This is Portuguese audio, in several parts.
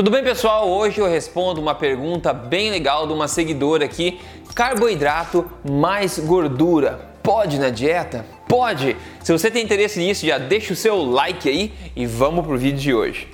Tudo bem, pessoal? Hoje eu respondo uma pergunta bem legal de uma seguidora aqui: carboidrato mais gordura pode na dieta? Pode! Se você tem interesse nisso, já deixa o seu like aí e vamos pro vídeo de hoje.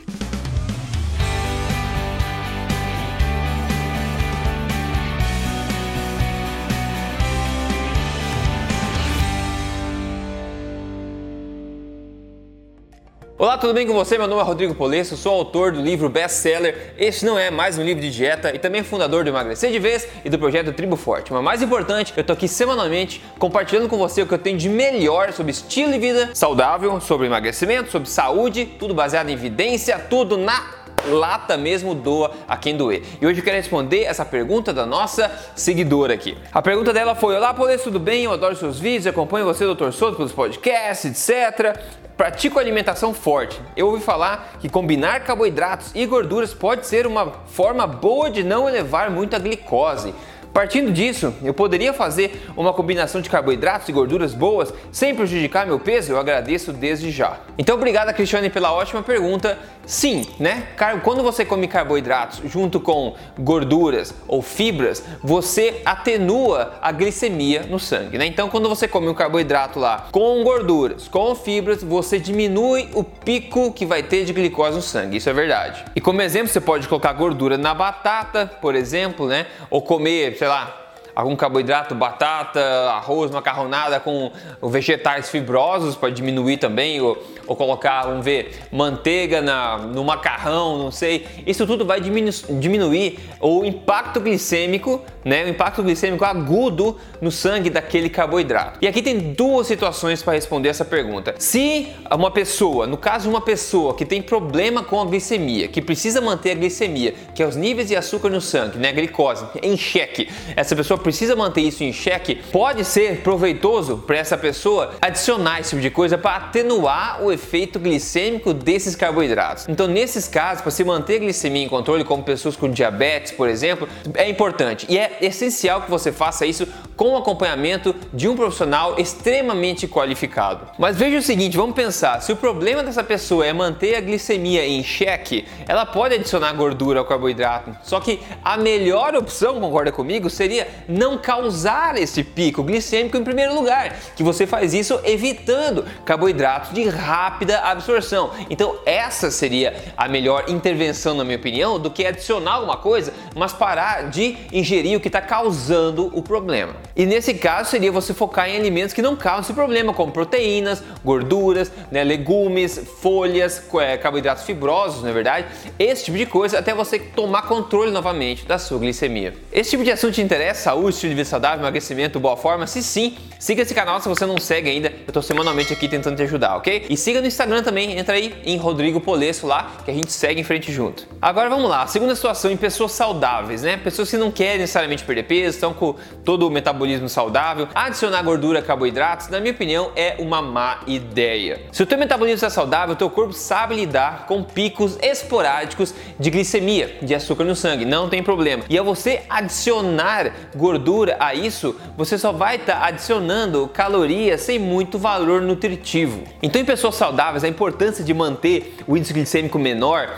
Olá, tudo bem com você? Meu nome é Rodrigo Polesso, sou autor do livro best-seller Este Não É Mais Um Livro de Dieta e também fundador do Emagrecer de Vez e do projeto Tribo Forte. Mas mais importante, eu tô aqui semanalmente compartilhando com você o que eu tenho de melhor sobre estilo de vida saudável, sobre emagrecimento, sobre saúde, tudo baseado em evidência, tudo na lata mesmo doa a quem doer. E hoje eu quero responder essa pergunta da nossa seguidora aqui. A pergunta dela foi: Olá, Polesso, tudo bem? Eu adoro seus vídeos, acompanho você, Dr. Souto, pelos podcasts, etc. Pratico alimentação forte. Eu ouvi falar que combinar carboidratos e gorduras pode ser uma forma boa de não elevar muito a glicose. Partindo disso, eu poderia fazer uma combinação de carboidratos e gorduras boas sem prejudicar meu peso? Eu agradeço desde já. Então, obrigado, Cristiane, pela ótima pergunta. Sim, né? Quando você come carboidratos junto com gorduras ou fibras, você atenua a glicemia no sangue, né? Então, quando você come um carboidrato lá com gorduras, com fibras, você diminui o pico que vai ter de glicose no sangue. Isso é verdade. E como exemplo, você pode colocar gordura na batata, por exemplo, né? Ou comer, sei lá, algum carboidrato, batata, arroz, macarronada com vegetais fibrosos para diminuir também, ou, ou, colocar, vamos ver, manteiga na, no macarrão, não sei. Isso tudo vai diminu diminuir o impacto glicêmico, né, o impacto glicêmico agudo no sangue daquele carboidrato. E aqui tem duas situações para responder essa pergunta. Se uma pessoa, no caso uma pessoa que tem problema com a glicemia, que precisa manter a glicemia, que é os níveis de açúcar no sangue, né, a glicose, em xeque, essa pessoa precisa manter isso em xeque, pode ser proveitoso para essa pessoa adicionar esse tipo de coisa para atenuar o efeito glicêmico desses carboidratos. Então, nesses casos, para se manter a glicemia em controle, como pessoas com diabetes, por exemplo, é importante e é essencial que você faça isso com o acompanhamento de um profissional extremamente qualificado. Mas veja o seguinte, vamos pensar, se o problema dessa pessoa é manter a glicemia em xeque, ela pode adicionar gordura ao carboidrato. Só que a melhor opção, concorda comigo, seria não causar esse pico glicêmico em primeiro lugar, que você faz isso evitando carboidratos de rápida absorção. Então, essa seria a melhor intervenção, na minha opinião, do que adicionar alguma coisa, mas parar de ingerir o que está causando o problema. E nesse caso seria você focar em alimentos que não causam esse problema, como proteínas, gorduras, né, legumes, folhas, é, carboidratos fibrosos, na é verdade, esse tipo de coisa, até você tomar controle novamente da sua glicemia. Esse tipo de assunto te interessa? Saúde estilo de vida saudável, emagrecimento, boa forma? Se sim, siga esse canal se você não segue ainda. Eu tô semanalmente aqui tentando te ajudar, ok? E siga no Instagram também, entra aí em Rodrigo Polesso lá, que a gente segue em frente junto. Agora vamos lá, segunda situação em pessoas saudáveis, né? Pessoas que não querem necessariamente perder peso, estão com todo o metabolismo saudável. Adicionar gordura, carboidratos, na minha opinião, é uma má ideia. Se o teu metabolismo é saudável, o teu corpo sabe lidar com picos esporádicos de glicemia, de açúcar no sangue, não tem problema. E é você adicionar gordura gordura a isso, você só vai estar tá adicionando calorias sem muito valor nutritivo. Então, em pessoas saudáveis, a importância de manter o índice glicêmico menor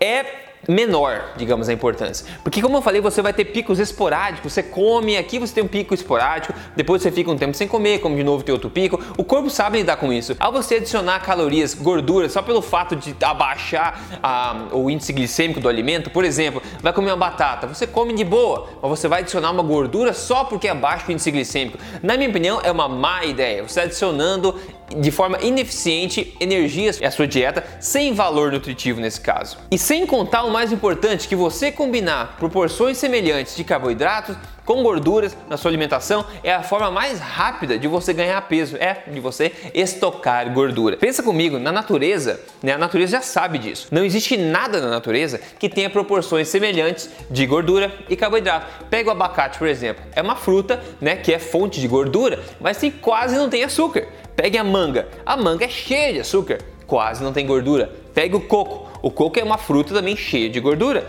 é menor, digamos, a importância. Porque como eu falei, você vai ter picos esporádicos, você come aqui, você tem um pico esporádico, depois você fica um tempo sem comer, come de novo tem outro pico. O corpo sabe lidar com isso. Ao você adicionar calorias, gorduras, só pelo fato de abaixar a, o índice glicêmico do alimento, por exemplo, vai comer uma batata, você come de boa, mas você vai adicionar uma gordura só porque abaixa o índice glicêmico. Na minha opinião, é uma má ideia. Você está adicionando de forma ineficiente energias à sua dieta sem valor nutritivo nesse caso. E sem contar o mais importante, que você combinar proporções semelhantes de carboidratos com gorduras na sua alimentação é a forma mais rápida de você ganhar peso, é de você estocar gordura. Pensa comigo, na natureza, né, a natureza já sabe disso. Não existe nada na natureza que tenha proporções semelhantes de gordura e carboidrato. Pega o abacate, por exemplo, é uma fruta, né, que é fonte de gordura, mas que quase não tem açúcar. Pegue a manga. A manga é cheia de açúcar, quase não tem gordura. Pegue o coco. O coco é uma fruta também cheia de gordura.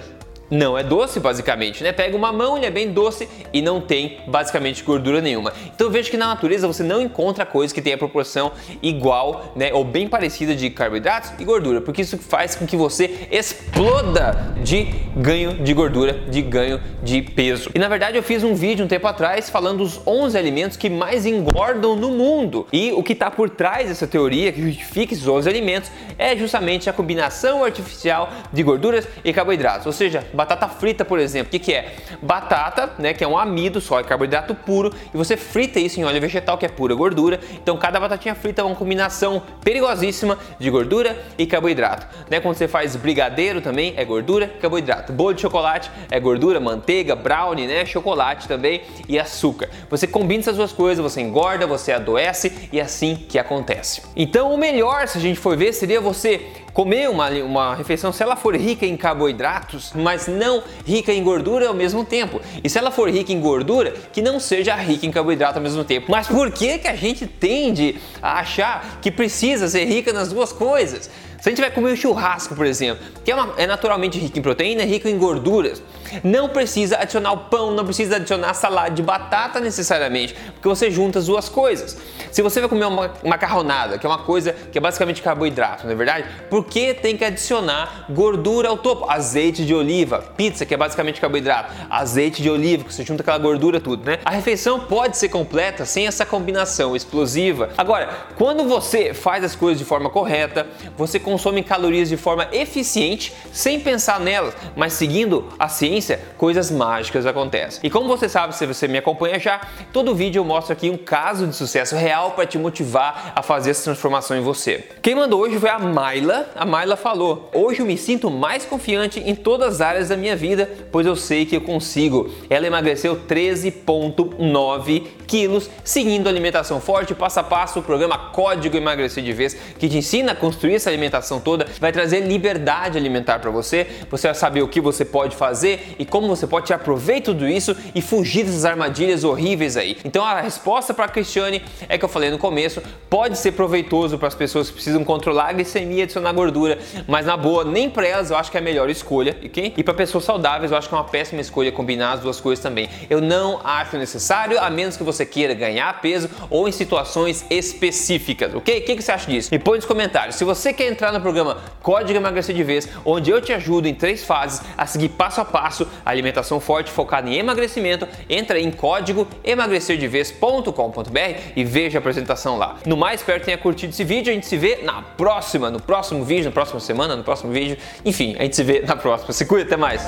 Não é doce, basicamente, né? Pega o mamão, ele é bem doce e não tem basicamente gordura nenhuma. Então veja que na natureza você não encontra coisa que tenha proporção igual, né, ou bem parecida de carboidratos e gordura, porque isso faz com que você exploda de ganho de gordura, de ganho de peso. E na verdade eu fiz um vídeo um tempo atrás falando dos 11 alimentos que mais engordam no mundo. E o que está por trás dessa teoria que justifica esses 11 alimentos é justamente a combinação artificial de gorduras e carboidratos, ou seja, batata frita, por exemplo. O que, que é? Batata, né, que é um amido só, é carboidrato puro, e você frita isso em óleo vegetal, que é pura gordura. Então, cada batatinha frita é uma combinação perigosíssima de gordura e carboidrato. Né? Quando você faz brigadeiro também é gordura e carboidrato. Bolo de chocolate é gordura, manteiga, brownie, né, chocolate também e açúcar. Você combina essas duas coisas, você engorda, você adoece e é assim que acontece. Então, o melhor, se a gente for ver, seria você comer uma, uma refeição, se ela for rica em carboidratos, mas não rica em gordura ao mesmo tempo. E se ela for rica em gordura, que não seja rica em carboidrato ao mesmo tempo. Mas por que, que a gente tende a achar que precisa ser rica nas duas coisas? Se a gente vai comer um churrasco, por exemplo, que é, uma, é naturalmente rico em proteína, é rico em gorduras, não precisa adicionar o pão, não precisa adicionar salada de batata necessariamente, porque você junta as duas coisas. Se você vai comer uma macarronada, que é uma coisa que é basicamente carboidrato, não é verdade? Por que tem que adicionar gordura ao topo? Azeite de oliva, pizza, que é basicamente carboidrato, azeite de oliva, que você junta aquela gordura tudo, né? A refeição pode ser completa sem essa combinação explosiva. Agora, quando você faz as coisas de forma correta, você consome calorias de forma eficiente, sem pensar nelas, mas seguindo a ciência, coisas mágicas acontecem. E como você sabe, se você me acompanha já, todo vídeo eu mostro aqui um caso de sucesso real para te motivar a fazer essa transformação em você. Quem mandou hoje foi a Maila. A Maila falou: "Hoje eu me sinto mais confiante em todas as áreas da minha vida, pois eu sei que eu consigo". Ela emagreceu 13.9 quilos seguindo alimentação forte, passo a passo, o programa Código Emagrecer de Vez, que te ensina a construir essa alimentação toda, vai trazer liberdade alimentar para você. Você vai saber o que você pode fazer e como você pode aproveitar tudo isso e fugir dessas armadilhas horríveis aí. Então a resposta para a Cristiane é que eu falei no começo, pode ser proveitoso para as pessoas que precisam controlar a glicemia e adicionar gordura, mas na boa, nem para elas eu acho que é a melhor escolha, ok? E para pessoas saudáveis eu acho que é uma péssima escolha combinar as duas coisas também. Eu não acho necessário, a menos que você queira ganhar peso ou em situações específicas, ok? O que, que você acha disso? Me põe nos comentários. Se você quer entrar no programa Código Emagrecer de Vez, onde eu te ajudo em três fases a seguir passo a passo a alimentação forte focada em emagrecimento, entra em código emagrecerdevez.com.br e veja a apresentação lá. No mais, espero que tenha curtido esse vídeo. A gente se vê na próxima, no próximo vídeo, na próxima semana, no próximo vídeo. Enfim, a gente se vê na próxima. Se cuida, até mais!